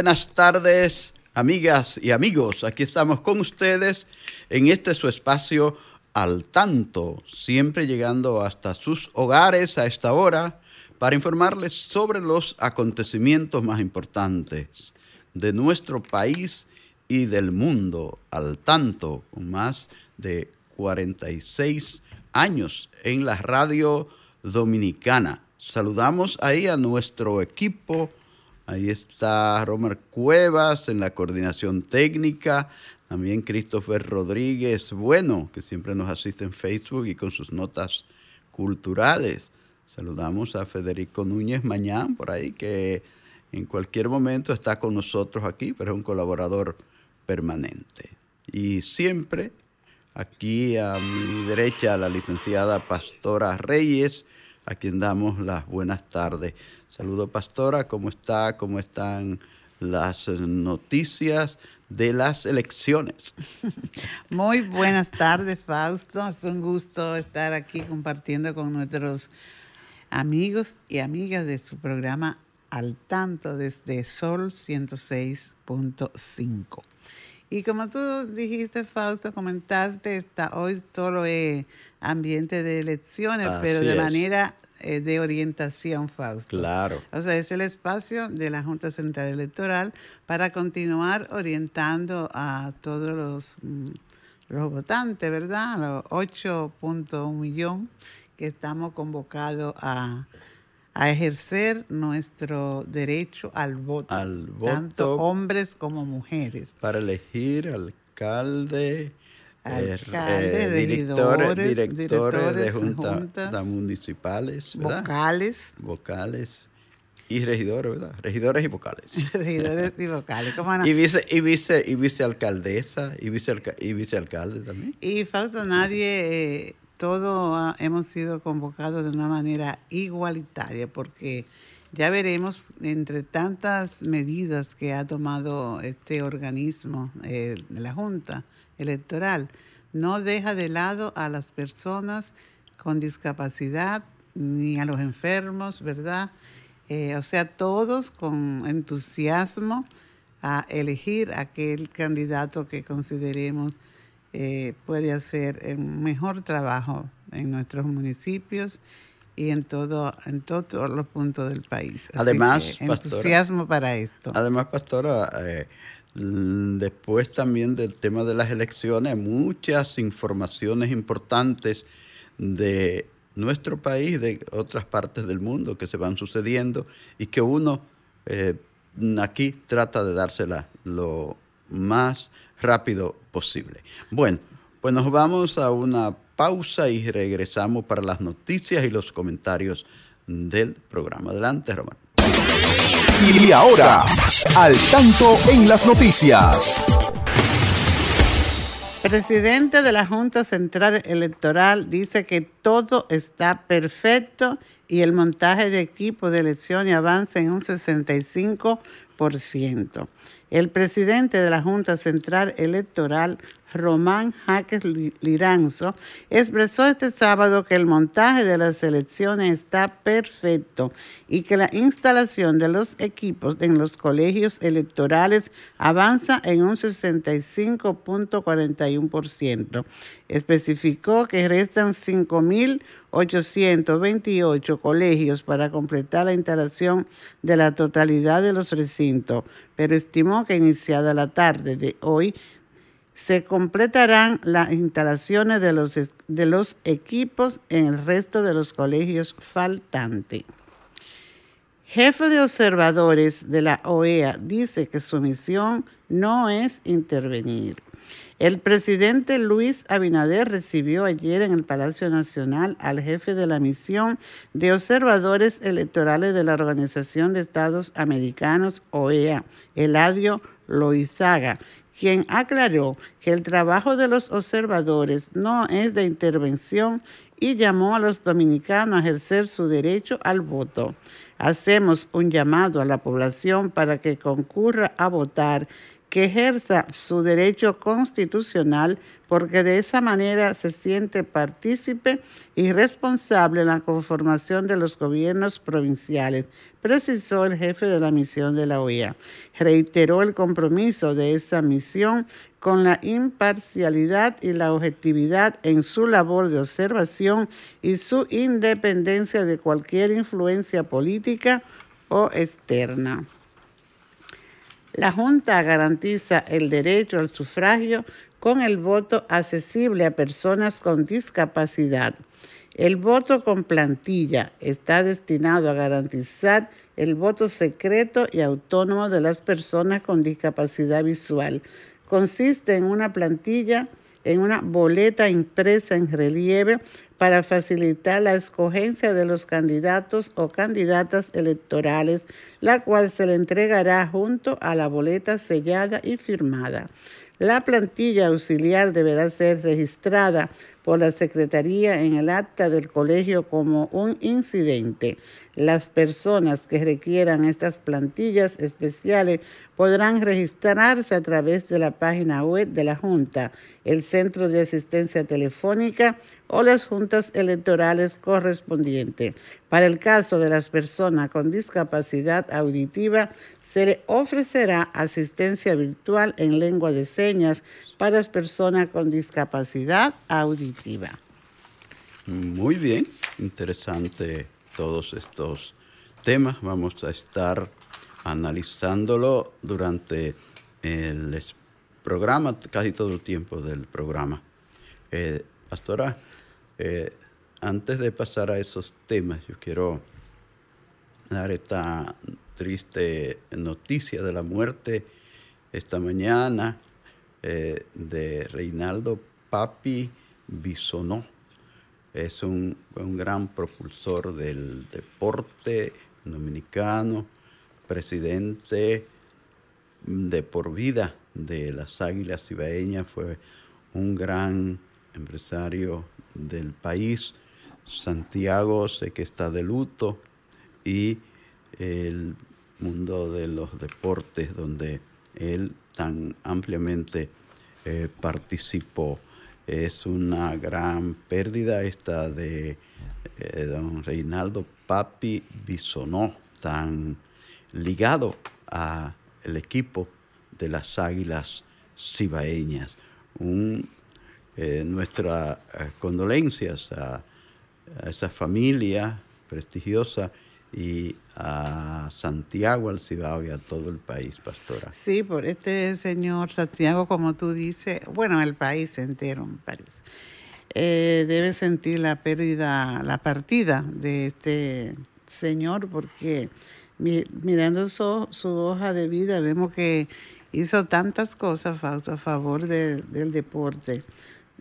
Buenas tardes, amigas y amigos. Aquí estamos con ustedes en este su espacio al tanto, siempre llegando hasta sus hogares a esta hora para informarles sobre los acontecimientos más importantes de nuestro país y del mundo al tanto, con más de 46 años en la radio dominicana. Saludamos ahí a nuestro equipo Ahí está Romer Cuevas en la coordinación técnica. También Christopher Rodríguez, bueno, que siempre nos asiste en Facebook y con sus notas culturales. Saludamos a Federico Núñez Mañán por ahí, que en cualquier momento está con nosotros aquí, pero es un colaborador permanente. Y siempre aquí a mi derecha la licenciada Pastora Reyes, a quien damos las buenas tardes. Saludo, pastora, ¿cómo está? ¿Cómo están las noticias de las elecciones? Muy buenas tardes, Fausto. Es un gusto estar aquí compartiendo con nuestros amigos y amigas de su programa Al Tanto desde Sol 106.5. Y como tú dijiste, Fausto, comentaste, está, hoy solo es ambiente de elecciones, pero de manera eh, de orientación, Fausto. Claro. O sea, es el espacio de la Junta Central Electoral para continuar orientando a todos los, mm, los votantes, ¿verdad? Los 8.1 millón que estamos convocados a, a ejercer nuestro derecho al voto, al voto, tanto hombres como mujeres. Para elegir alcalde, alcaldes, eh, directores, directores, de juntas, municipales, vocales, vocales y regidores, ¿verdad? Regidores y vocales. regidores y vocales, ¿cómo no? Y vice y vice y vicealcaldesa y vice y vicealcalde también. Y Fausto, nadie eh, todo hemos sido convocados de una manera igualitaria porque ya veremos entre tantas medidas que ha tomado este organismo, eh, la Junta Electoral, no deja de lado a las personas con discapacidad ni a los enfermos, ¿verdad? Eh, o sea, todos con entusiasmo a elegir aquel candidato que consideremos eh, puede hacer un mejor trabajo en nuestros municipios y en todo en todos los puntos del país. además, entusiasmo para esto. Además, pastora, eh, después también del tema de las elecciones, muchas informaciones importantes de nuestro país, de otras partes del mundo que se van sucediendo y que uno eh, aquí trata de dársela lo más rápido posible. Bueno, pues nos vamos a una pausa y regresamos para las noticias y los comentarios del programa. Adelante, Román. Y ahora, al tanto en las noticias. Presidente de la Junta Central Electoral dice que todo está perfecto y el montaje de equipo de elecciones avanza en un 65%. El presidente de la Junta Central Electoral, Román Jaques Liranzo, expresó este sábado que el montaje de las elecciones está perfecto y que la instalación de los equipos en los colegios electorales avanza en un 65.41%. Especificó que restan 5.828 colegios para completar la instalación de la totalidad de los recintos, pero estimó que iniciada la tarde de hoy Se completarán las instalaciones de los, de los equipos en el resto de los colegios faltantes. Jefe de observadores de la OEA dice que su misión no es intervenir. El presidente Luis Abinader recibió ayer en el Palacio Nacional al jefe de la misión de observadores electorales de la Organización de Estados Americanos, OEA, Eladio Loizaga, quien aclaró que el trabajo de los observadores no es de intervención y llamó a los dominicanos a ejercer su derecho al voto. Hacemos un llamado a la población para que concurra a votar que ejerza su derecho constitucional porque de esa manera se siente partícipe y responsable en la conformación de los gobiernos provinciales, precisó el jefe de la misión de la OEA. Reiteró el compromiso de esa misión con la imparcialidad y la objetividad en su labor de observación y su independencia de cualquier influencia política o externa. La Junta garantiza el derecho al sufragio con el voto accesible a personas con discapacidad. El voto con plantilla está destinado a garantizar el voto secreto y autónomo de las personas con discapacidad visual. Consiste en una plantilla, en una boleta impresa en relieve para facilitar la escogencia de los candidatos o candidatas electorales, la cual se le entregará junto a la boleta sellada y firmada. La plantilla auxiliar deberá ser registrada por la Secretaría en el acta del colegio como un incidente. Las personas que requieran estas plantillas especiales podrán registrarse a través de la página web de la Junta, el Centro de Asistencia Telefónica o las juntas electorales correspondientes. Para el caso de las personas con discapacidad auditiva, se le ofrecerá asistencia virtual en lengua de señas para las personas con discapacidad auditiva. Muy bien, interesante todos estos temas. Vamos a estar analizándolo durante el programa, casi todo el tiempo del programa. Eh, pastora, eh, antes de pasar a esos temas, yo quiero dar esta triste noticia de la muerte esta mañana eh, de Reinaldo Papi Bisonó. Es un, un gran propulsor del deporte dominicano, presidente de por vida de las Águilas Ibaeñas, fue un gran empresario del país. Santiago sé que está de luto y el mundo de los deportes donde él tan ampliamente eh, participó. Es una gran pérdida esta de eh, don Reinaldo Papi Bisonó, tan ligado al equipo de las Águilas Cibaeñas. Un eh, nuestras eh, condolencias a, esa familia prestigiosa y a Santiago, al Cibao y a todo el país, pastora. Sí, por este señor Santiago, como tú dices, bueno, el país entero, me parece, eh, debe sentir la pérdida, la partida de este señor, porque mirando su, hoja de vida vemos que hizo tantas cosas a favor del deporte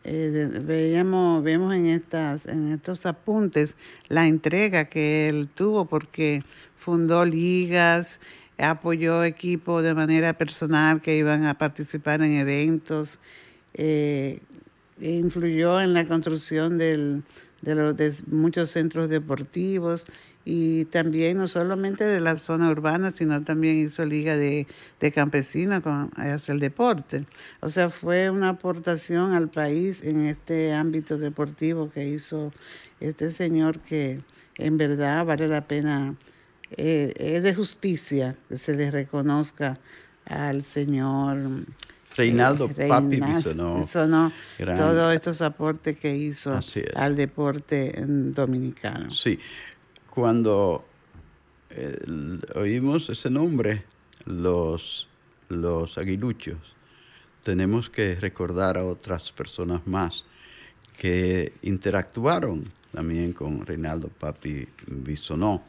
eh, veíamos, vemos en, estas, en estos apuntes la entrega que él tuvo porque fundó ligas, apoyó equipos de manera personal que iban a participar en eventos, eh, influyó en la construcción del, de, los, de muchos centros deportivos y también no solamente de la zona urbana, sino también hizo liga de, campesinos con, hacia el deporte. O sea, fue una aportación al país en este ámbito deportivo que hizo este señor que en verdad vale la pena, eh, es de justicia que se le reconozca al señor. Reinaldo eh, Papi Bisonó, todos estos aportes que hizo al deporte dominicano. Sí, cuando oímos ese nombre, los, los aguiluchos tenemos que recordar a otras personas más que interactuaron también con Reinaldo Papi Bisonó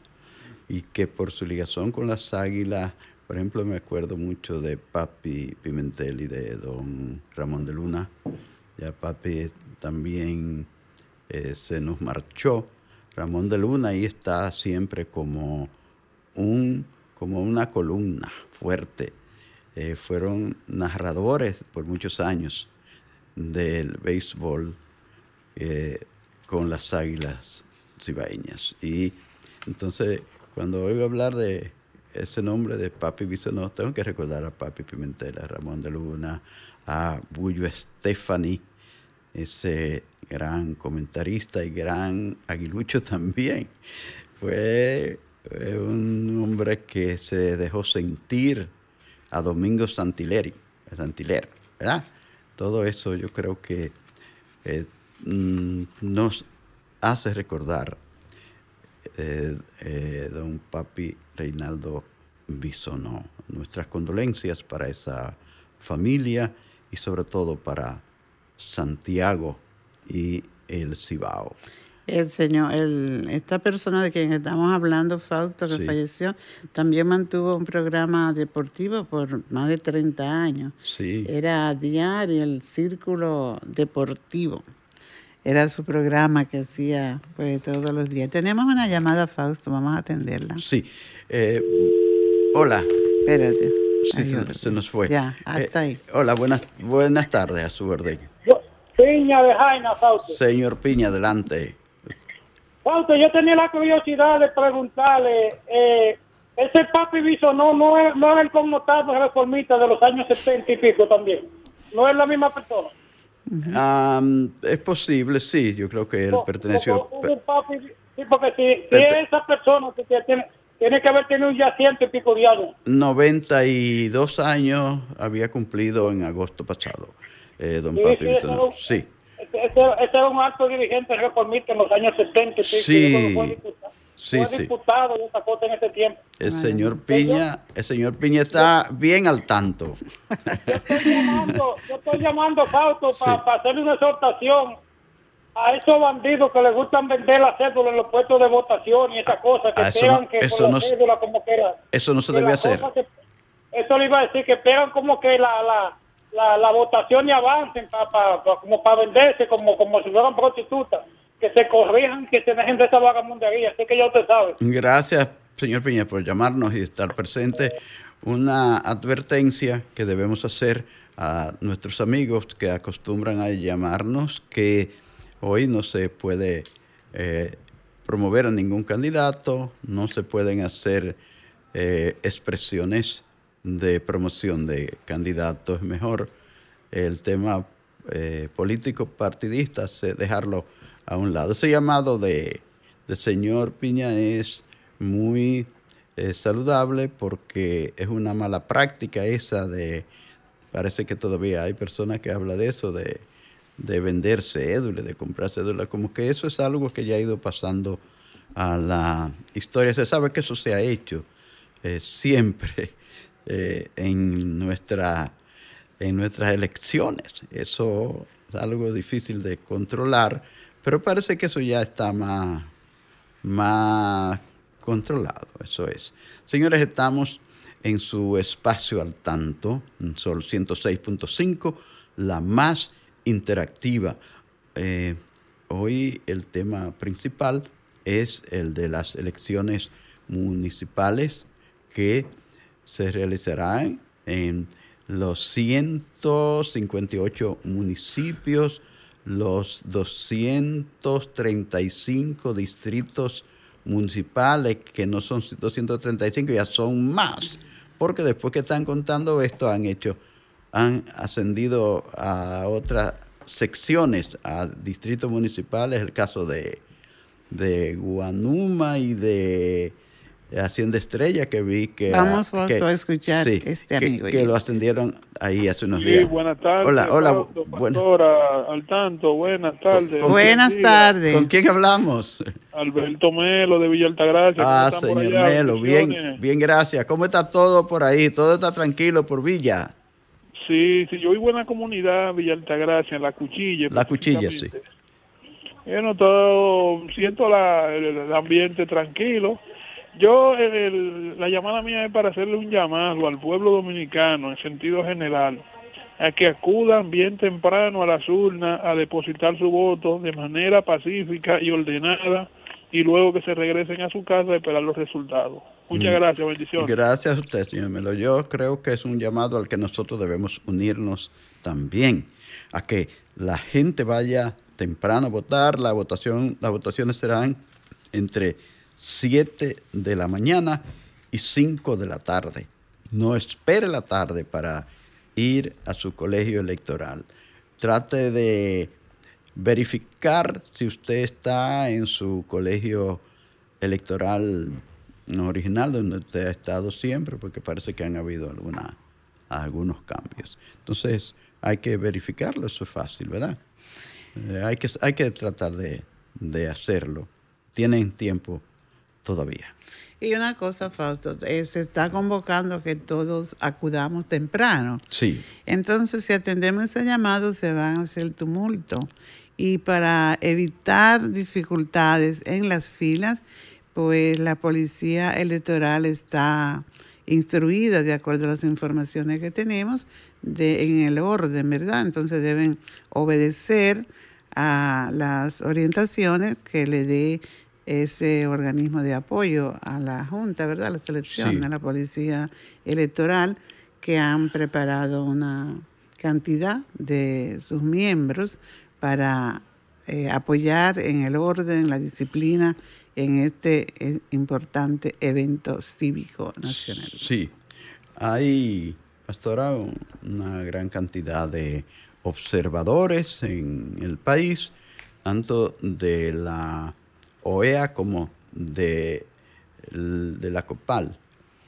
y que por su ligación con las águilas, por ejemplo, me acuerdo mucho de Papi Pimentel y de don Ramón de Luna. Ya Papi también eh, se nos marchó. Ramón de Luna ahí está siempre como, un, como una columna fuerte. Eh, fueron narradores por muchos años del béisbol eh, con las águilas cibaeñas. Y entonces, cuando oigo hablar de ese nombre de Papi Bisonó, tengo que recordar a Papi Pimentel, a Ramón de Luna, a Bullo Stephanie, ese gran comentarista y gran aguilucho también. Fue un hombre que se dejó sentir a Domingo Santileri, Santiler, ¿verdad? Todo eso yo creo que eh, Mm, nos hace recordar eh, eh, don Papi Reinaldo Bisonó. Nuestras condolencias para esa familia y sobre todo para Santiago y el Cibao. El señor, el, esta persona de quien estamos hablando, Fausto, que falleció, también mantuvo un programa deportivo por más de 30 años. Sí. Era diario el Círculo Deportivo. Era su programa que hacía pues todos los días. Tenemos una llamada, Fausto, vamos a atenderla. Sí. Eh, hola. Espérate. Sí, se, nos fue. Ya, hasta eh, ahí. Hola, buenas, buenas tardes a su orden. Piña de Jaina, Fausto. Señor Piña, adelante. Fausto, yo tenía la curiosidad de preguntarle, eh, ese papi Viso no, no, es, no es el connotado reformista de los años 70 y pico también. No es la misma persona es posible, sí, yo creo que él perteneció. sí, porque si, esa persona que tiene, tiene que haber tenido ya ciento y pico de años. 92 años había cumplido en agosto pasado, eh, don Papi. Sí. Ese, era un alto dirigente reformista en los años 70 Sí. Sí, fue diputado y esa cosa en ese tiempo. El señor Piña, el señor Piña está bien al tanto. Yo estoy llamando, yo estoy llamando Fausto para hacerle una exhortación a esos bandidos que les gustan vender la cédula en los puestos de votación y esas cosas, que esperan que eso la cédula como que. Eso no se debe hacer. eso le iba a decir, que esperan como que la, la, la, la votación y avancen para como para venderse como, como si fueran prostitutas que se corrijan, que se dejen de esa vagamundería. Así que ya usted sabe. Gracias, señor Piña, por llamarnos y estar presente. Una advertencia que debemos hacer a nuestros amigos que acostumbran a llamarnos que hoy no se puede eh, promover a ningún candidato, no se pueden hacer eh, expresiones de promoción de candidatos. Mejor el tema eh, político partidista, dejarlo a un lado. Ese llamado de, señor Piña es muy eh, saludable porque es una mala práctica esa de, parece que todavía hay personas que hablan de eso, de, vender cédulas, de comprar cédulas, como que eso es algo que ya ha ido pasando a la historia. Se sabe que eso se ha hecho eh, siempre eh, en, nuestra, en nuestras elecciones. Eso es algo difícil de controlar pero parece que eso ya está más, más controlado, eso es. Señores, estamos en su espacio al tanto, en Sol 106.5, la más interactiva. Eh, hoy el tema principal es el de las elecciones municipales que se realizarán en los 158 municipios los 235 distritos municipales, que no son 235, ya son más, porque después que están contando esto han hecho, han ascendido a otras secciones, a distritos municipales, el caso de, de Guanuma y de Hacienda Estrella que vi que... Vamos a escuchar este amigo. Que, lo ascendieron ahí hace unos días. Sí, buenas tardes. Hola, hola. Buenas al tanto, buenas tardes. buenas tardes. ¿Con quién hablamos? Alberto Melo de Villa Altagracia. Ah, señor Melo, bien, bien, gracias. ¿Cómo está todo por ahí? ¿Todo está tranquilo por Villa? Sí, sí, yo vivo en la comunidad Villa Altagracia, en La Cuchilla. La Cuchilla, sí. He notado, siento la, el, ambiente tranquilo. Yo, la llamada mía es para hacerle un llamado al pueblo dominicano en sentido general, a que acudan bien temprano a las urnas a depositar su voto de manera pacífica y ordenada y luego que se regresen a su casa a esperar los resultados. Muchas mm. gracias, bendiciones. Gracias a usted, señor Melo. Yo creo que es un llamado al que nosotros debemos unirnos también, a que la gente vaya temprano a votar. La votación, las votaciones serán entre 7 de la mañana y 5 de la tarde. No espere la tarde para ir a su colegio electoral. Trate de verificar si usted está en su colegio electoral original donde usted ha estado siempre, porque parece que han habido algunos cambios. Entonces hay que verificarlo, eso es fácil, ¿verdad? Eh, hay, que, hay que tratar de, de hacerlo. Tienen tiempo todavía. Y una cosa, Fausto, eh, se está convocando que todos acudamos temprano. Sí. Entonces, si atendemos ese llamado, se van a hacer tumulto. Y para evitar dificultades en las filas, pues la policía electoral está instruida de acuerdo a las informaciones que tenemos de, en el orden, ¿verdad? Entonces deben obedecer a las orientaciones que le dé ese organismo de apoyo a la Junta, ¿verdad? A la selección, a la Policía Electoral, que han preparado una cantidad de sus miembros para eh, apoyar en el orden, la disciplina en este eh, importante evento cívico nacional. Sí, hay, pastora, una gran cantidad de observadores en el país, tanto de la OEA como de, de la COPAL,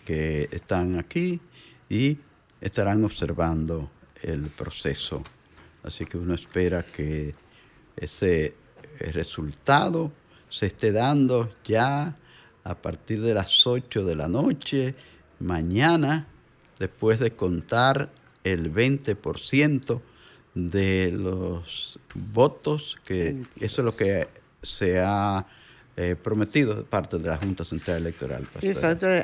que están aquí y estarán observando el proceso. Así que uno espera que ese resultado se esté dando ya a partir de las 8 de la noche, mañana, después de contar el 20% de los votos, que eso es lo que se ha eh, prometido de parte de la Junta Central Electoral. Sí,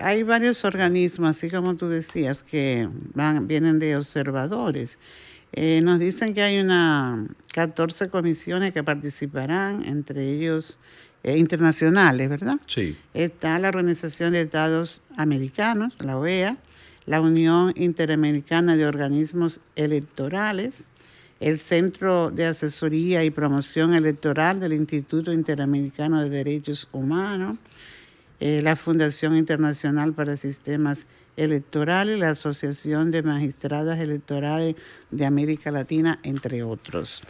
hay varios organismos, así como tú decías, que van, vienen de observadores. Eh, nos dicen que hay una 14 comisiones que participarán, entre ellos eh, internacionales, ¿verdad? Sí. Está la Organización de Estados Americanos, la OEA, la Unión Interamericana de Organismos Electorales, el Centro de Asesoría y Promoción Electoral del Instituto Interamericano de Derechos Humanos, eh, la Fundación Internacional para Sistemas Electorales, la Asociación de Magistradas Electorales de América Latina, entre otros.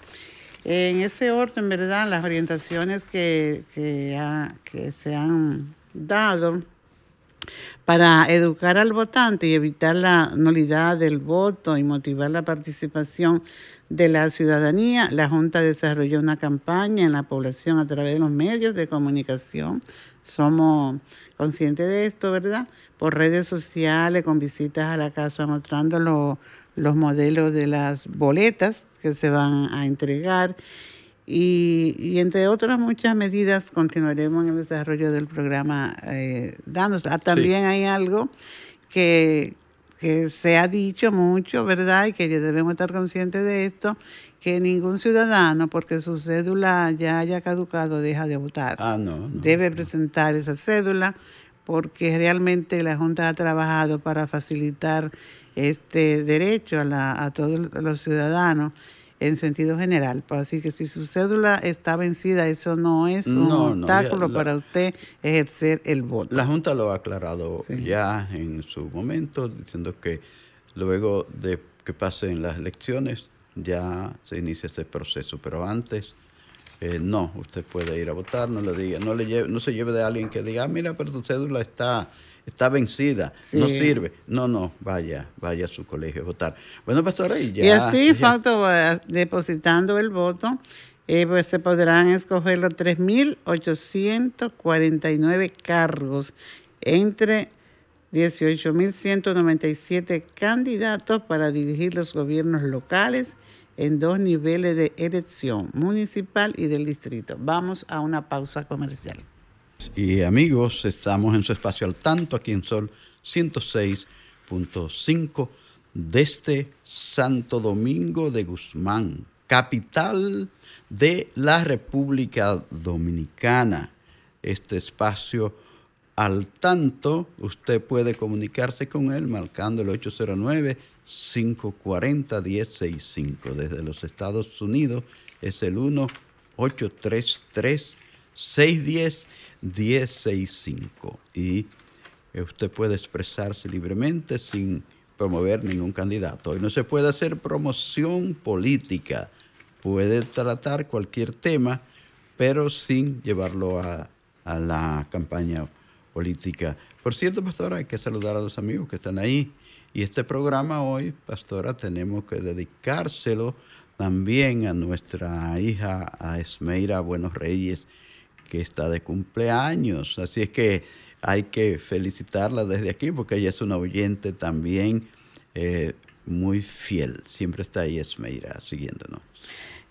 En ese orden, ¿verdad? Las orientaciones que, que se han dado para educar al votante y evitar la nulidad del voto y motivar la participación de la ciudadanía, la Junta desarrolló una campaña en la población a través de los medios de comunicación. Somos conscientes de esto, ¿verdad? Por redes sociales, con visitas a la casa mostrando los modelos de las boletas que se van a entregar. Y, entre otras muchas medidas continuaremos en el desarrollo del programa eh, También hay algo que, que se ha dicho mucho, ¿verdad? Y que debemos estar conscientes de esto, que ningún ciudadano, porque su cédula ya haya caducado, deja de votar. Ah, no, Debe presentar esa cédula porque realmente la Junta ha trabajado para facilitar este derecho a, la, a todos los ciudadanos en sentido general. Así que si su cédula está vencida, eso no es un obstáculo para usted ejercer el voto. La Junta lo ha aclarado ya en su momento, diciendo que luego de que pasen las elecciones ya se inicia este proceso, pero antes eh, no, usted puede ir a votar, no le diga, no le lleve, no se lleve de alguien que diga, ah, mira, pero tu cédula está está vencida, no sirve. No, no, vaya, vaya a su colegio a votar. Bueno, pastora, y ya. Y así, falto, depositando el voto, eh, pues se podrán escoger los 3.849 cargos entre 18.197 candidatos para dirigir los gobiernos locales en dos niveles de elección, municipal y del distrito. Vamos a una pausa comercial. Y amigos, estamos en su espacio al tanto aquí en Sol 106.5 desde Santo Domingo de Guzmán, capital de la República Dominicana. Este espacio al tanto, usted puede comunicarse con él marcando el 809-540-1065. Desde los Estados Unidos es el 1-833-610-1065. Y usted puede expresarse libremente sin promover ningún candidato. Hoy no se puede hacer promoción política. Puede tratar cualquier tema, pero sin llevarlo a, a la campaña política. Por cierto, pastora, hay que saludar a los amigos que están ahí. Y este programa hoy, pastora, tenemos que dedicárselo también a nuestra hija, a Esmeira Buenos Reyes, que está de cumpleaños. Así es que hay que felicitarla desde aquí porque ella es una oyente también eh, muy fiel. Siempre está ahí Esmeira siguiéndonos.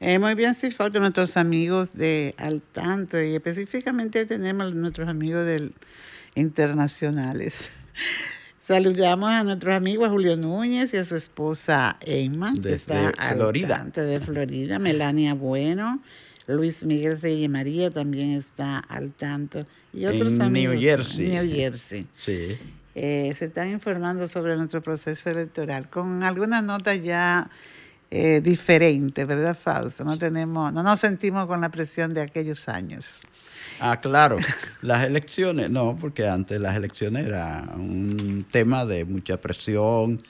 Eh, muy bien, sí, de nuestros amigos de Al Tanto y específicamente tenemos nuestros amigos del internacionales. Saludamos a nuestro amigo Julio Núñez y a su esposa Emma, de Florida. de Florida, Melania Bueno, Luis Miguel Reyes María también está al tanto. Y otros en amigos. New Jersey. New Jersey. Sí. Eh, se están informando sobre nuestro proceso electoral con algunas notas ya eh, diferentes, ¿verdad, Fausto? No tenemos, no nos sentimos con la presión de aquellos años. Ah, claro. Las elecciones, no, porque antes las elecciones era un tema de mucha presión,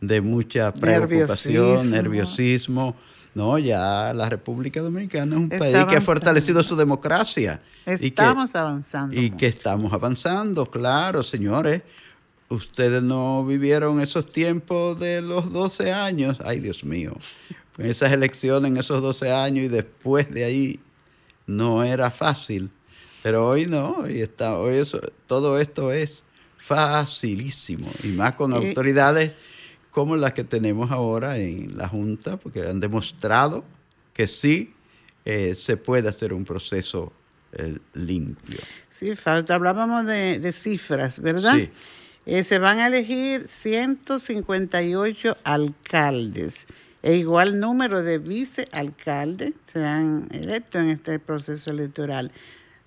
de mucha preocupación, nerviosismo. No, ya la República Dominicana es un país que ha fortalecido su democracia. Estamos avanzando. Y que estamos avanzando, claro, señores. Ustedes no vivieron esos tiempos de los 12 años. Ay, Dios mío. En esas elecciones, en esos 12 años y después de ahí, no era fácil pero hoy no, y está, hoy eso, todo esto es facilísimo, y más con autoridades como las que tenemos ahora en la Junta, porque han demostrado que sí eh, se puede hacer un proceso eh, limpio. Sí, falta, hablábamos de, cifras, ¿verdad? Sí. Eh, se van a elegir 158 alcaldes e igual número de vicealcaldes serán electos en este proceso electoral.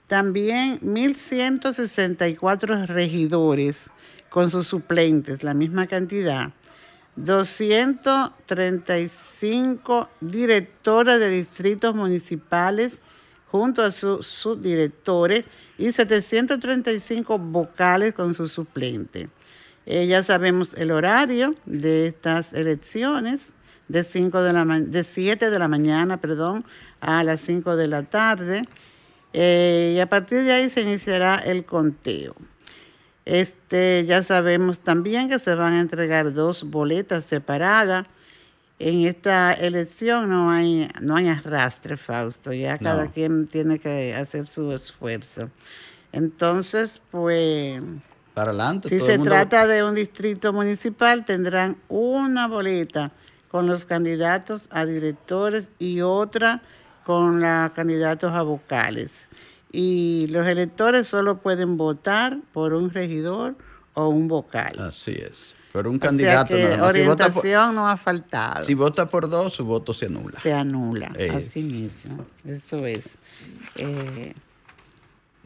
También 1.164 regidores con sus suplentes, la misma cantidad. 235 directoras de distritos municipales junto a sus subdirectores y 735 vocales con sus suplentes. Eh, ya sabemos el horario de estas elecciones, de, 5 de, la, de 7 de la mañana perdón, a las 5 de la tarde. Eh, y a partir de ahí se iniciará el conteo. Este, ya sabemos también que se van a entregar dos boletas separadas. En esta elección no hay, no hay arrastre, Fausto. Ya cada quien tiene que hacer su esfuerzo. Entonces, pues... Para adelante. Si se trata de un distrito municipal, tendrán una boleta con los candidatos a directores y otra con los candidatos a vocales. Y los electores solo pueden votar por un regidor o un vocal. Así es. Por un candidato Orientación no ha faltado. Si vota por dos, su voto se anula. Se anula, eh. así mismo. Eso es. Eh,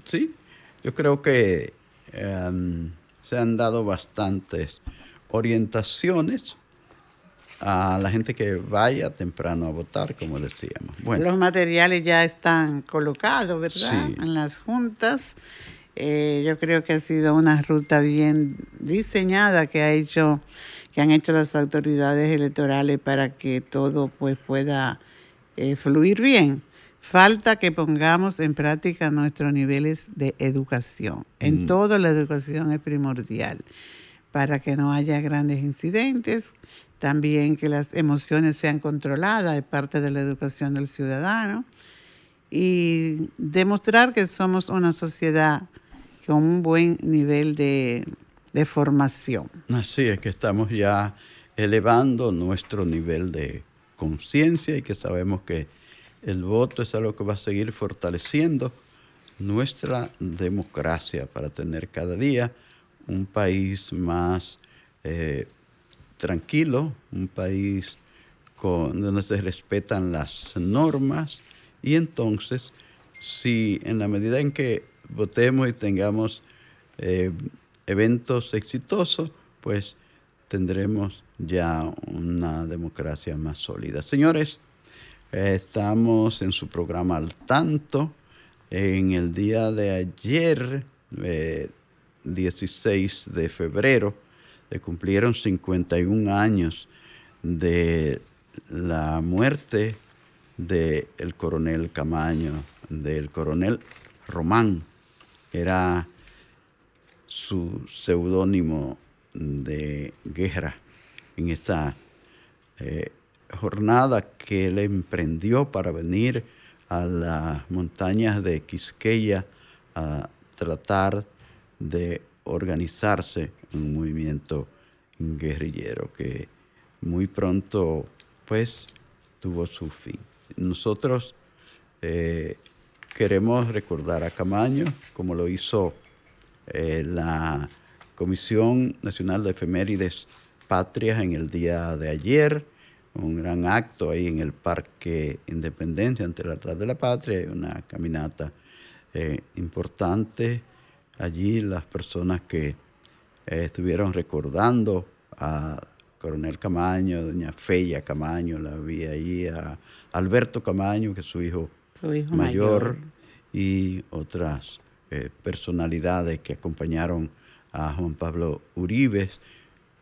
sí, yo creo que em, se han dado bastantes orientaciones a la gente que vaya temprano a votar, como decíamos. Bueno. Los materiales ya están colocados, ¿verdad? En las juntas. Eh, yo creo que ha sido una ruta bien diseñada que ha hecho, que han hecho las autoridades electorales para que todo pues pueda eh, fluir bien. Falta que pongamos en práctica nuestros niveles de educación. En mm. todo la educación es primordial para que no haya grandes incidentes, también que las emociones sean controladas, es parte de la educación del ciudadano, y demostrar que somos una sociedad con un buen nivel de, de formación. Así es que estamos ya elevando nuestro nivel de conciencia y que sabemos que el voto es algo que va a seguir fortaleciendo nuestra democracia para tener cada día un país más eh, tranquilo, un país con, donde se respetan las normas y entonces si en la medida en que votemos y tengamos eh, eventos exitosos, pues tendremos ya una democracia más sólida. Señores, estamos en su programa al tanto. En el día de ayer, 16 eh, de febrero, se cumplieron 51 años de la muerte del coronel Camaño, del coronel Román. Era su seudónimo de guerra en esta eh, jornada que él emprendió para venir a las montañas de Quisqueya a tratar de organizarse un movimiento guerrillero que muy pronto pues tuvo su fin. Nosotros eh, queremos recordar a Camaño como lo hizo eh, la Comisión Nacional de Efemérides Patrias en el día de ayer, un gran acto ahí en el Parque Independencia ante el altar de la patria, una caminata eh, importante. Allí las personas que eh, estuvieron recordando a Coronel Camaño, doña Feya Camaño, la vi ahí, a Alberto Camaño, que es su hijo, mayor, y otras eh, personalidades que acompañaron a Juan Pablo Uribes,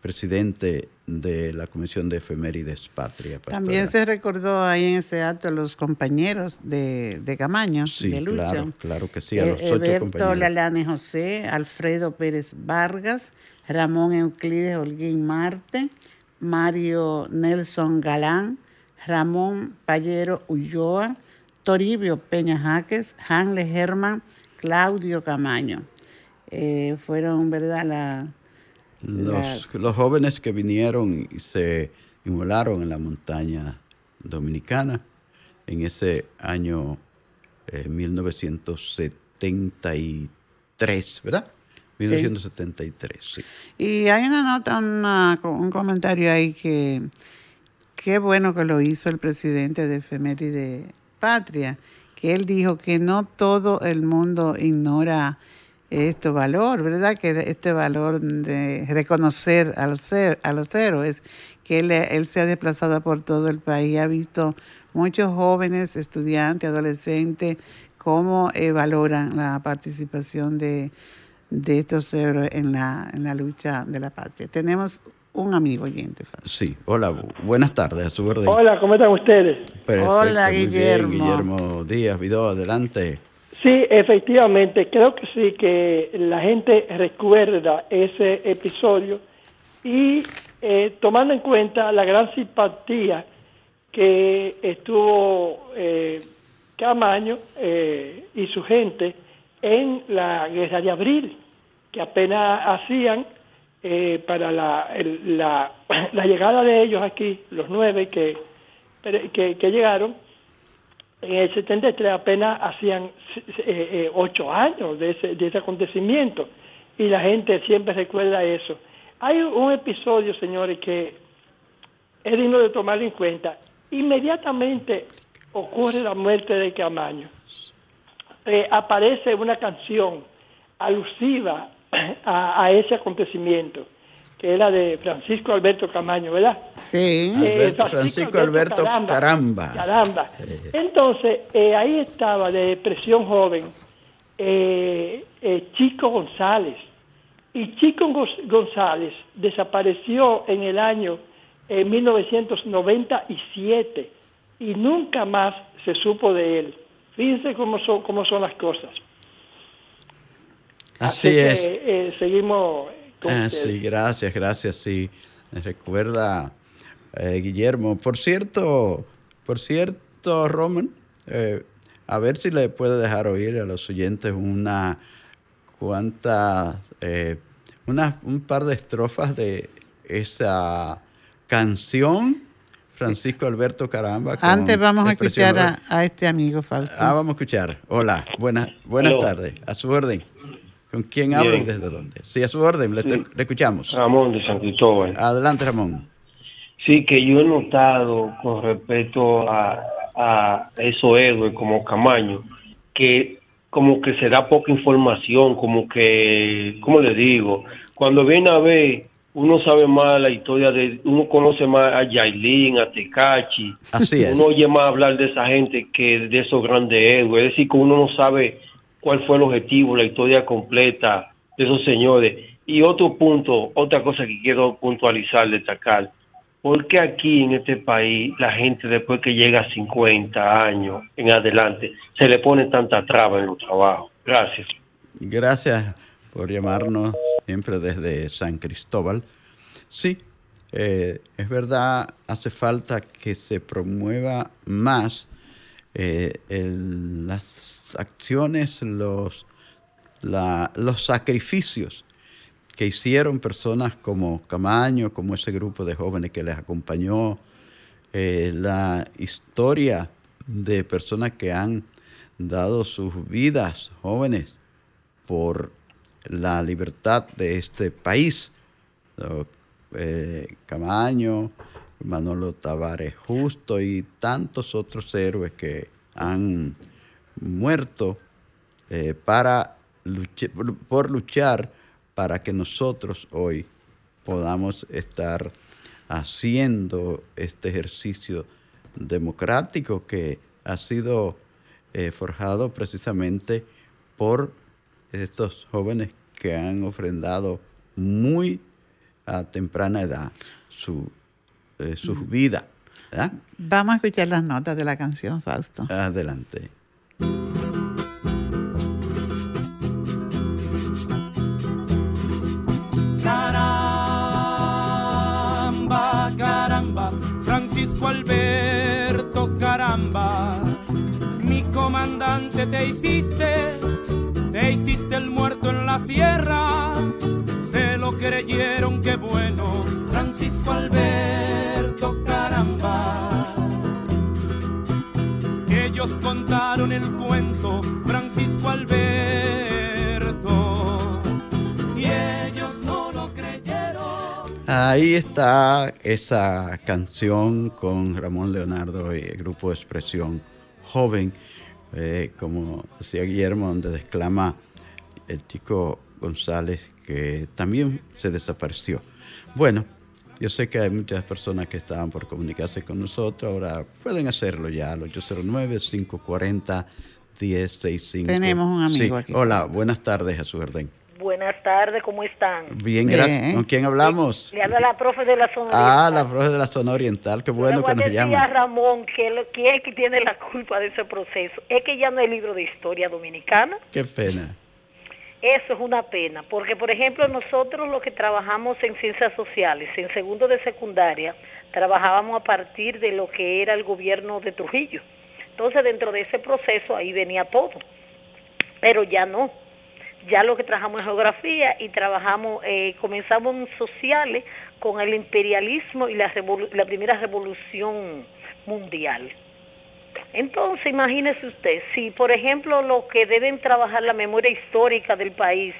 presidente de la Comisión de Efemérides Patria. También se recordó ahí en ese acto a los compañeros de, de Camaño, sí, de lucha. Claro, claro que sí, a los eh, ocho compañeros. Lalane José, Alfredo Pérez Vargas, Ramón Euclides Holguín Marte, Mario Nelson Galán, Ramón Payero Ulloa, Toribio Peña Jaques, Hanle Germán, Claudio Camaño. Eh, fueron, ¿verdad? La, los, los, jóvenes que vinieron y se inmolaron en la montaña dominicana en ese año 1973, eh, ¿verdad? 1973, sí. Y hay una nota, un comentario ahí que qué bueno que lo hizo el presidente de Efeméride Patria, que él dijo que no todo el mundo ignora este valor, ¿verdad? Que este valor de reconocer a los, a los héroes, que él, él se ha desplazado por todo el país, ha visto muchos jóvenes, estudiantes, adolescentes, cómo eh, valoran la participación de, de estos héroes en la, en la lucha de la patria. Tenemos un amigo oyente. Sí, hola, buenas tardes, a su orden. Hola, ¿cómo están ustedes? hola, Guillermo. Guillermo Díaz, Vidó, adelante. Sí, efectivamente, creo que sí, que la gente recuerda ese episodio y eh, tomando en cuenta la gran simpatía que estuvo eh, Camaño eh, y su gente en la guerra de abril, que apenas hacían eh, para la, la, la, llegada de ellos aquí, los nueve que, que, que llegaron, en el 73 apenas hacían eh, eh, ocho años de ese, de ese acontecimiento y la gente siempre recuerda eso. Hay un episodio, señores, que es digno de tomar en cuenta. Inmediatamente ocurre la muerte de Camaño. Eh, aparece una canción alusiva a, a ese acontecimiento que era de Francisco Alberto Camaño, ¿verdad? Sí. Eh, Francisco, Alberto, Caramba. Caramba. Entonces, eh, ahí estaba de presión joven eh, Chico González. Y Chico González desapareció en el año 1997 y nunca más se supo de él. Fíjense cómo son, cómo son las cosas. Así, es. seguimos Ah, sí, gracias, gracias, sí. Me recuerda eh, Guillermo. Por cierto, por cierto, Roman, eh, a ver si le puede dejar oír a los oyentes una cuanta eh, una, un par de estrofas de esa canción, Francisco Alberto Caramba. Antes vamos a escuchar a, a este amigo Fausto. Ah, vamos a escuchar. Hola, buenas, buenas tardes. A su orden. ¿Con quién Bien. hablo y desde dónde? Sí, a su orden, le, Sí. le escuchamos. Ramón de San Cristóbal. Adelante, Ramón. Sí, que yo he notado con respecto a, a esos héroes como Camaño, que como que se da poca información, como que, ¿cómo le digo? Cuando viene a ver, uno sabe más la historia de, uno conoce más a Yailin, a Tecachi, Así es. uno oye más hablar de esa gente que de esos grandes héroes, es decir, que uno no sabe cuál fue el objetivo, la historia completa de esos señores. Y otro punto, otra cosa que quiero puntualizar, destacar, ¿por qué aquí en este país la gente después que llega a 50 años en adelante se le pone tanta traba en los trabajos? Gracias. Gracias por llamarnos siempre desde San Cristóbal. Sí, eh, es verdad, hace falta que se promueva más eh, las acciones, los, los sacrificios que hicieron personas como Camaño, como ese grupo de jóvenes que les acompañó, eh, la historia de personas que han dado sus vidas jóvenes por la libertad de este país. Eh, Camaño, Manolo Tavares Justo y tantos otros héroes que han muerto eh, para por luchar para que nosotros hoy podamos estar haciendo este ejercicio democrático que ha sido eh, forjado precisamente por estos jóvenes que han ofrendado muy a temprana edad su, eh, su vida. ¿verdad? Vamos a escuchar las notas de la canción, Fausto. Adelante. Caramba, caramba, Francisco Alberto, caramba, mi comandante te hiciste, te hiciste el muerto en la sierra, se lo creyeron, qué bueno, Francisco Alberto, Contaron el cuento, Francisco Alberto. Ahí está esa canción con Ramón Leonardo y el grupo de expresión joven, eh, como decía Guillermo, donde exclama el chico González que también se desapareció. Bueno, yo sé que hay muchas personas que estaban por comunicarse con nosotros, ahora pueden hacerlo ya al 809-540-1065. Tenemos un amigo Sí. aquí, Hola, buenas tardes, su orden. Buenas tardes, ¿cómo están? Bien, gracias. Bien. ¿Con quién hablamos? Le habla la profe de la zona Ah, la profe de la zona oriental, qué bueno que nos a decir a llama. Ramón que lo, quién es que tiene la culpa de ese proceso. Es que ya no hay libro de historia dominicana. Qué pena. Eso es una pena, porque por ejemplo nosotros los que trabajamos en ciencias sociales, en segundo de secundaria, trabajábamos a partir de lo que era el gobierno de Trujillo. Entonces dentro de ese proceso ahí venía todo, pero ya no. Ya lo que trabajamos en geografía y trabajamos, eh, comenzamos en sociales con el imperialismo y la, revolu- la primera revolución mundial. Entonces, imagínese usted, si por ejemplo los que deben trabajar la memoria histórica del país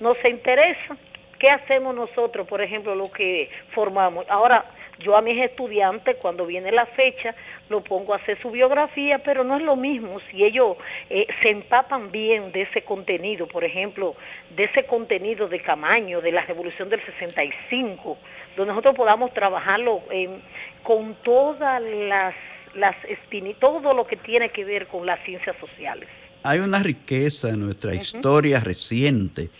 no se interesa, ¿qué hacemos nosotros, por ejemplo, lo que formamos? Ahora, yo a mis estudiantes, cuando viene la fecha, lo pongo a hacer su biografía, pero no es lo mismo si ellos eh, se empapan bien de ese contenido, por ejemplo, de ese contenido de Camaño, de la Revolución del 65, donde nosotros podamos trabajarlo en- con todas las, las espini- todo lo que tiene que ver con las ciencias sociales. Hay una riqueza en nuestra historia reciente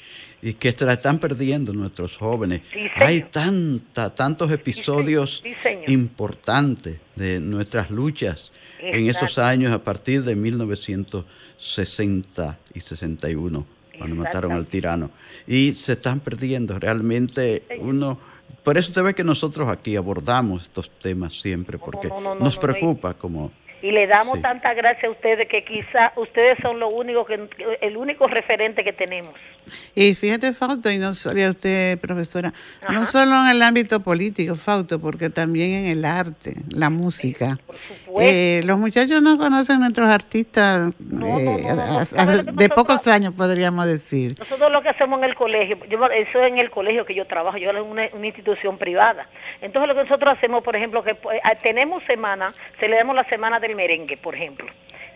y que se la están perdiendo nuestros jóvenes. Sí. Hay tanta, tantos episodios sí, importantes de nuestras luchas en esos años a partir de 1960 y 61, cuando mataron al tirano. Y se están perdiendo. Realmente uno... Por eso te ve que nosotros aquí abordamos estos temas siempre, porque no, no, no, nos preocupa como y le damos Sí. tanta gracia a ustedes que quizá ustedes son lo único que el único referente que tenemos. Y fíjate, Fausto, y no solo a usted, profesora, Ajá. no solo en el ámbito político, Fausto, porque también en el arte, la música. Eh, los muchachos no conocen a nuestros artistas eh, de pocos años, podríamos decir. Nosotros lo que hacemos en el colegio, yo eso es en el colegio que yo trabajo, yo en una, una institución privada. Entonces lo que nosotros hacemos, por ejemplo, que pues, tenemos semana, celebramos la semana del merengue, por ejemplo.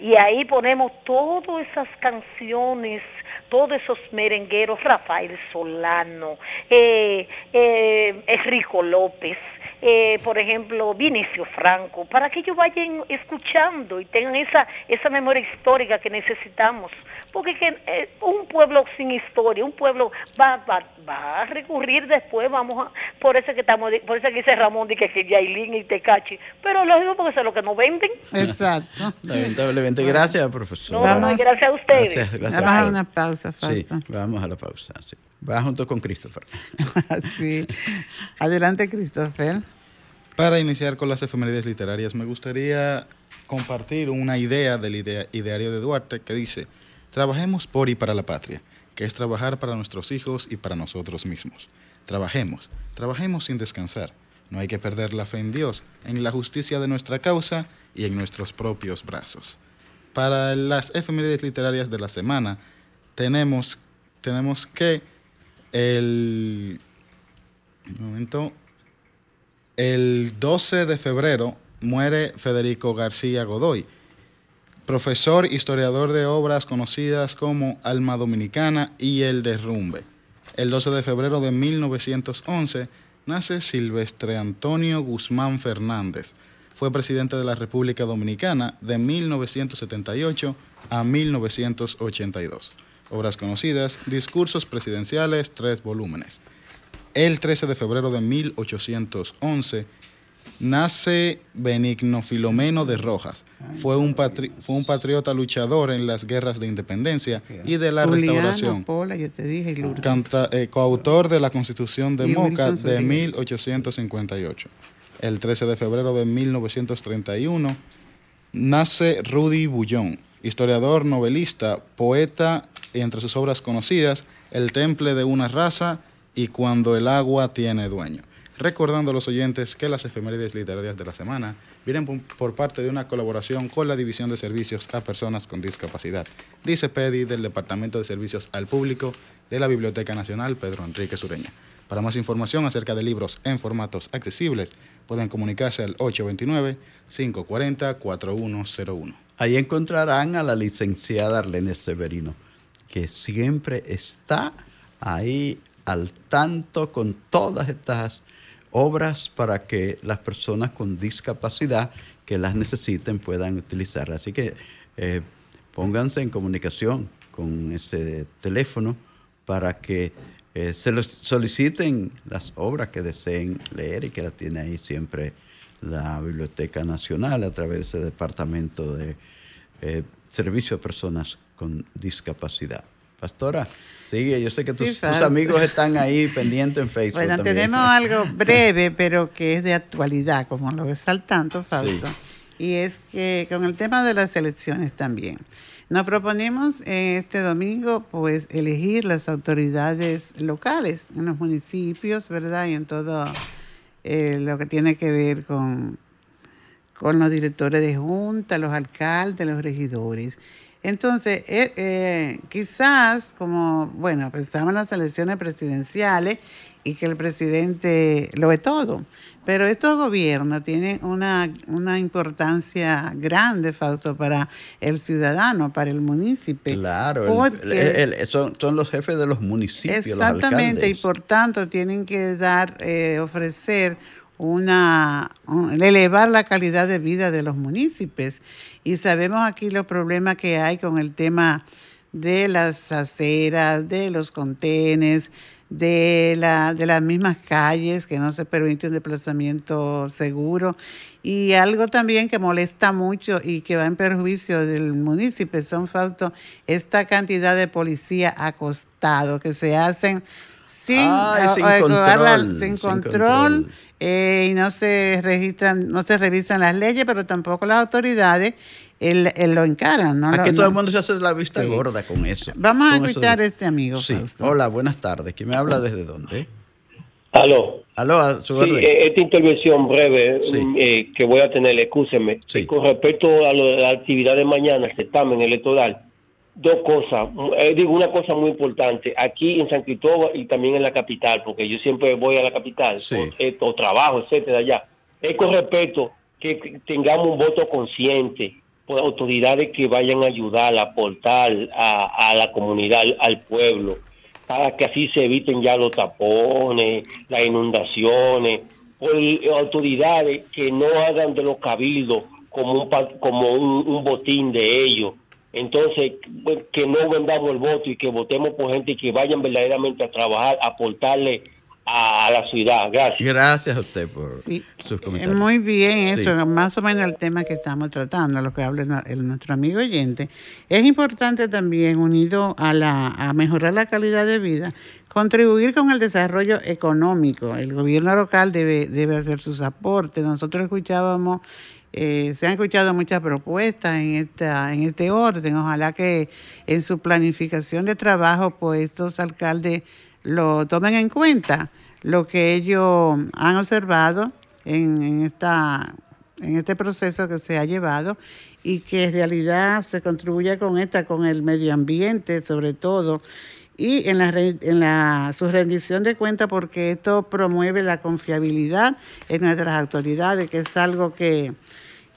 Y ahí ponemos todas esas canciones, todos esos merengueros, Rafael Solano, eh, eh, Enrico López, eh, por ejemplo, Vinicio Franco, para que ellos vayan escuchando y tengan esa, esa memoria histórica que necesitamos. Porque que, eh, un pueblo sin historia, un pueblo va, va, va a recurrir después, vamos a, por eso que estamos, por eso que dice Ramón, de que, que Yailin y Tecachi, pero lógico porque eso es lo que nos venden. Exacto. Lamentablemente, gracias, profesor. No, gracias a ustedes. Gracias, gracias Vamos a por- una pausa, Sí, Fausto. vamos a la pausa. sí. Va junto con Christopher. sí. Adelante, Christopher. Para iniciar con las efemérides literarias, me gustaría compartir una idea del idea- ideario de Duarte que dice, trabajemos por y para la patria, que es trabajar para nuestros hijos y para nosotros mismos. Trabajemos, trabajemos sin descansar. No hay que perder la fe en Dios, en la justicia de nuestra causa y en nuestros propios brazos. Para las efemérides literarias de la semana, tenemos, tenemos que el... Momento. El 12 de febrero muere Federico García Godoy, profesor historiador de obras conocidas como Alma Dominicana y El Derrumbe. El 12 de febrero de 1911 nace Silvestre Antonio Guzmán Fernández. Fue presidente de la República Dominicana de 1978 a 1982. Obras conocidas, Discursos presidenciales, tres volúmenes. El 13 de febrero de 1811 nace Benigno Filomeno de Rojas. Fue un, patri- fue un patriota luchador en las guerras de independencia y de la Juliano, restauración. Pola, yo te dije, y Lourdes. Canta- eh, coautor de la Constitución de Moca de Zúñiga. 1858. El 13 de febrero de 1931 nace Rudy Bullón, historiador, novelista, poeta y entre sus obras conocidas El temple de una raza y Cuando el agua tiene dueño. Recordando a los oyentes que las efemérides literarias de la semana vienen por- parte de una colaboración con la División de Servicios a Personas con Discapacidad, dice PEDI del Departamento de Servicios al Público de la Biblioteca Nacional Pedro Enrique Sureña. Para más información acerca de libros en formatos accesibles, pueden comunicarse al 829-540-4101. Ahí encontrarán a la licenciada Arlene Severino, que siempre está ahí al tanto con todas estas obras para que las personas con discapacidad que las necesiten puedan utilizarlas. Así que eh, pónganse en comunicación con ese teléfono para que eh, se los soliciten las obras que deseen leer y que las tiene ahí siempre la Biblioteca Nacional a través de ese departamento de eh, servicio a personas con discapacidad. Pastora, sigue, yo sé que Sí, tus, amigos están ahí pendientes en Facebook. Bueno, también. tenemos algo breve, pero que es de actualidad, como lo ves al tanto, Fausto. Y es que con el tema de las elecciones también. Nos proponemos eh, este domingo, pues, elegir las autoridades locales en los municipios, ¿verdad? Y en todo eh, lo que tiene que ver con, con los directores de junta, los alcaldes, los regidores. Entonces, eh, eh, quizás como, bueno, pensamos en las elecciones presidenciales y que el presidente lo ve todo, pero estos gobiernos tienen una, una importancia grande, Fausto, para el ciudadano, para el municipio. Claro, el- Porque- el- el- son, son los jefes de los municipios, los Exactamente, y por tanto tienen que dar, eh, ofrecer una, un- elevar la calidad de vida de los municipios. Y sabemos aquí los problemas que hay con el tema de las aceras, de los contenes, de, la, de las mismas calles, que no se permite un desplazamiento seguro. Y algo también que molesta mucho y que va en perjuicio del municipio son, Fausto, esta cantidad de policía acostado que se hacen sin, Ay, o- sin control. Eh, y no se registran, no se revisan las leyes, pero tampoco las autoridades el, el lo encaran. ¿no? Aquí Lo- todo el mundo se hace la vista Sí. gorda con eso. Vamos a Con escuchar a este amigo, Sí. Fausto. Hola, buenas tardes. ¿Quién me habla desde dónde? Aló. Aló, a su Sí, orden. eh, esta intervención breve Sí. mm, eh, que voy a tener, escúcheme, Sí. con respecto a lo de la actividad de mañana, el certamen electoral, dos cosas, eh, digo una cosa muy importante, aquí en San Cristóbal y también en la capital, porque yo siempre voy a la capital, Sí. o, eh, o trabajo, etcétera, allá, es con respecto que tengamos un voto consciente por autoridades que vayan a ayudar, a aportar a, a la comunidad, al- pueblo para que así se eviten ya los tapones, las inundaciones, por autoridades que no hagan de los cabildos como un, como un, un botín de ellos. Entonces, pues, que no vendamos el voto y que votemos por gente que vayan verdaderamente a trabajar, a aportarle a, a la ciudad. Gracias. Gracias a usted por Sí, sus eh, comentarios. Muy bien, Sí. eso, más o menos el tema que estamos tratando, lo que habla el- el- nuestro amigo oyente. Es importante también, unido a, la, a mejorar la calidad de vida, contribuir con el desarrollo económico. El gobierno local debe, debe hacer sus aportes. Nosotros escuchábamos, eh, se han escuchado muchas propuestas en, esta, en este orden. Ojalá que en su planificación de trabajo, pues estos alcaldes lo tomen en cuenta lo que ellos han observado en, en esta, en este proceso que se ha llevado y que en realidad se contribuya con esta, con el medio ambiente sobre todo, y en la, en la su rendición de cuentas porque esto promueve la confiabilidad en nuestras autoridades, que es algo que,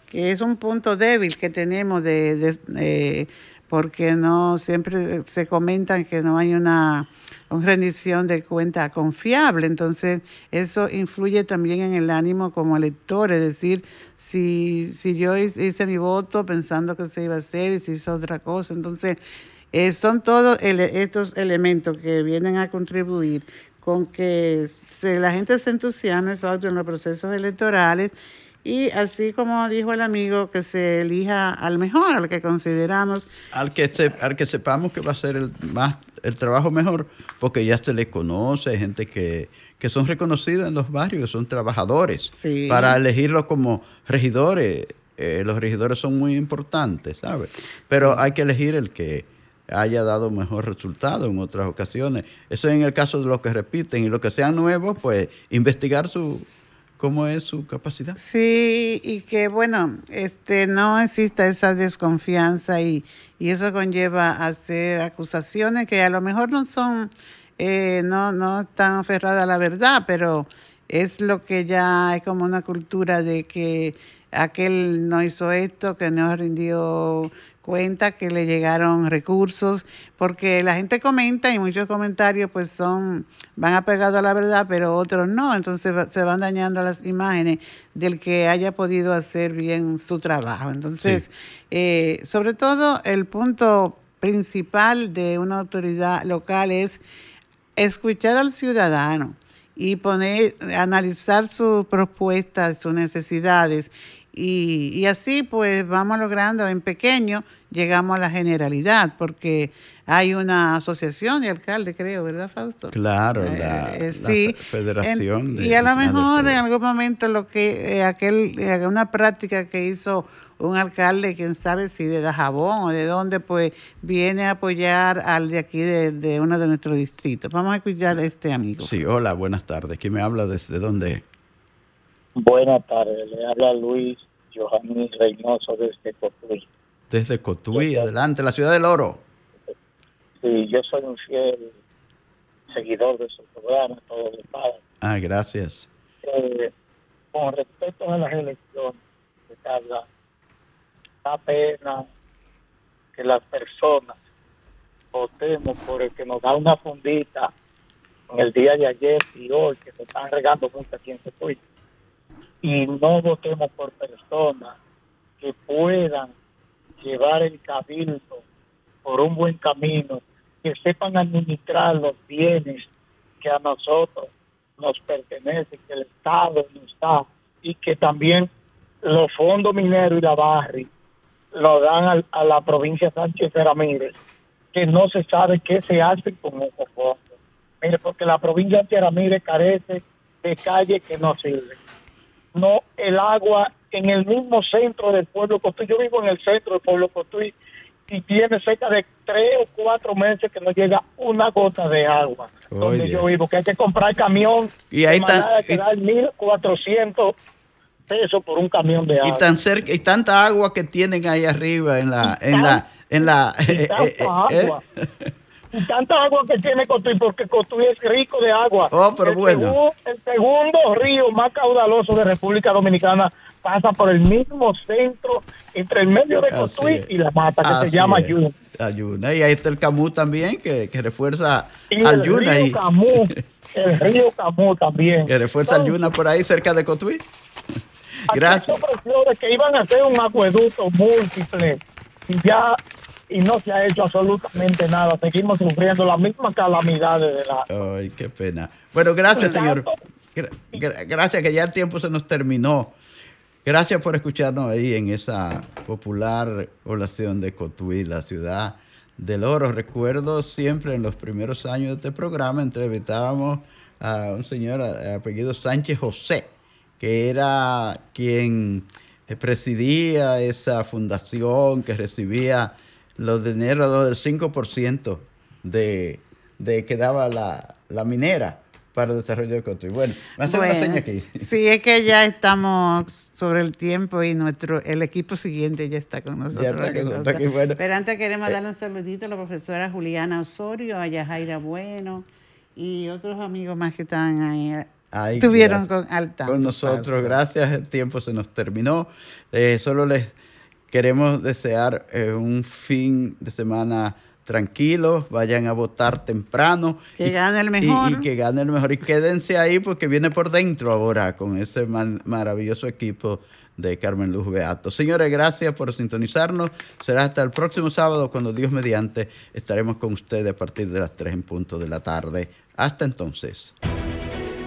que es un punto débil que tenemos de, de- eh, porque no siempre se comentan que no hay una, una rendición de cuenta confiable. Entonces, eso influye también en el ánimo como elector, es decir, si, si yo hice mi voto pensando que se iba a hacer y se hizo otra cosa. Entonces, eh, son todos ele- estos elementos que vienen a contribuir con que se, la gente se entusiasme en los procesos electorales y así como dijo el amigo, que se elija al mejor, al que consideramos. al que se- al que sepamos que va a ser el más el trabajo mejor porque ya se le conoce hay gente que, que son reconocidos en los barrios que son trabajadores Sí. para elegirlos como regidores eh, los regidores son muy importantes sabes pero hay que elegir el que haya dado mejor resultado en otras ocasiones eso en el caso de los que repiten y los que sean nuevos pues investigar su cómo es su capacidad Sí, y que bueno, este no exista esa desconfianza y, y eso conlleva hacer acusaciones que a lo mejor no son, eh, no, no están aferradas a la verdad, pero es lo que ya es como una cultura de que aquel no hizo esto, que no rindió cuenta, que le llegaron recursos, porque la gente comenta y muchos comentarios pues son, van apegados a la verdad, pero otros no, entonces se van dañando las imágenes del que haya podido hacer bien su trabajo. Entonces, eh, sobre todo el punto principal de una autoridad local es escuchar al ciudadano y poner, analizar sus propuestas, sus necesidades y, y así pues vamos logrando en pequeño, llegamos a la generalidad porque hay una asociación de alcaldes, creo, ¿verdad, Fausto? claro Eh, la, eh, la sí. fe- federación En- de y a lo mejor en algún momento lo que eh, aquel eh, una práctica que hizo un alcalde, quién sabe si de Dajabón o de dónde, pues viene a apoyar al de aquí de, de uno de nuestros distritos. Vamos a escuchar a este amigo. Sí, hola, buenas tardes. ¿Quién me habla desde dónde? Buenas tardes, le habla Luis Johanny Reynoso desde Cotuí. Desde Cotuí, adelante, la ciudad del oro. Sí, yo soy un fiel seguidor de su programa, todo lo padre. Ah, gracias. Eh, con respecto a las elecciones se habla, da pena que las personas votemos por el que nos da una fundita en el día de ayer y hoy, que se están regando mucho aquí en Cotuí. Y no votemos por personas que puedan llevar el cabildo por un buen camino, que sepan administrar los bienes que a nosotros nos pertenecen, que el Estado nos da, y que también los fondos mineros y la barri lo dan a, la provincia Sánchez Ramírez, que no se sabe qué se hace con esos fondos. Mire, porque la provincia de Ramírez carece de calles que no sirven. No, el agua en el mismo centro del pueblo Cotuí. Yo vivo en el centro del pueblo Cotuí y tiene cerca de tres o cuatro meses que no llega una gota de agua donde Oye. yo vivo, que hay que comprar camión Y ahí está- que y- dar 1.400 pesos por un camión de Y agua. tan cerca, y tanta agua que tienen ahí arriba en la, en la, en la, Y eh, eh, eh, agua. Y tanta agua que tiene Cotuí, porque Cotuí es rico de agua. Oh, pero el bueno. segu- el segundo río más caudaloso de República Dominicana pasa por el mismo centro, entre el medio de Cotuí y La Mata, que Así se llama Yuna. Ayuna. Y ahí está el Camus también, que, que refuerza Y al el Yuna. río y- Camus, el río Camus también. que refuerza al Yuna por ahí cerca de Cotuí. Aquí Gracias. se ofreció de que iban a hacer un acueducto múltiple y ya y no se ha hecho absolutamente nada. Seguimos sufriendo las mismas calamidades de la... Ay, qué pena. Bueno, gracias, señor. Gra- gra- gracias, que ya el tiempo se nos terminó. Gracias por escucharnos ahí en esa popular población de Cotuí, la ciudad del oro. Recuerdo siempre en los primeros años de este programa entrevistábamos a un señor a- a apellido Sánchez José, que era quien presidía esa fundación que recibía los dineros del 5% de, de que daba la, la minera para el desarrollo de Cotuí. Bueno, me hace una Bueno, seña aquí. Sí, es que ya estamos sobre el tiempo y nuestro el equipo siguiente ya está con nosotros. está con cosa. nosotros aquí, bueno. Pero antes queremos Eh. darle un saludito a la profesora Juliana Osorio, a Yajaira Bueno y otros amigos más que están ahí. Ahí, Estuvieron gracias. con al tanto, Con nosotros, Fausto. gracias. El tiempo se nos terminó. Eh, solo les queremos desear eh, un fin de semana tranquilo. Vayan a votar temprano. Que y- gane el y- mejor. Y, que gane el mejor. Y quédense ahí porque viene por dentro ahora con ese man- maravilloso equipo de Carmen Luz Beato. Señores, gracias por sintonizarnos. Será hasta el próximo sábado cuando Dios mediante estaremos con ustedes a partir de las 3 en punto de la tarde. Hasta entonces.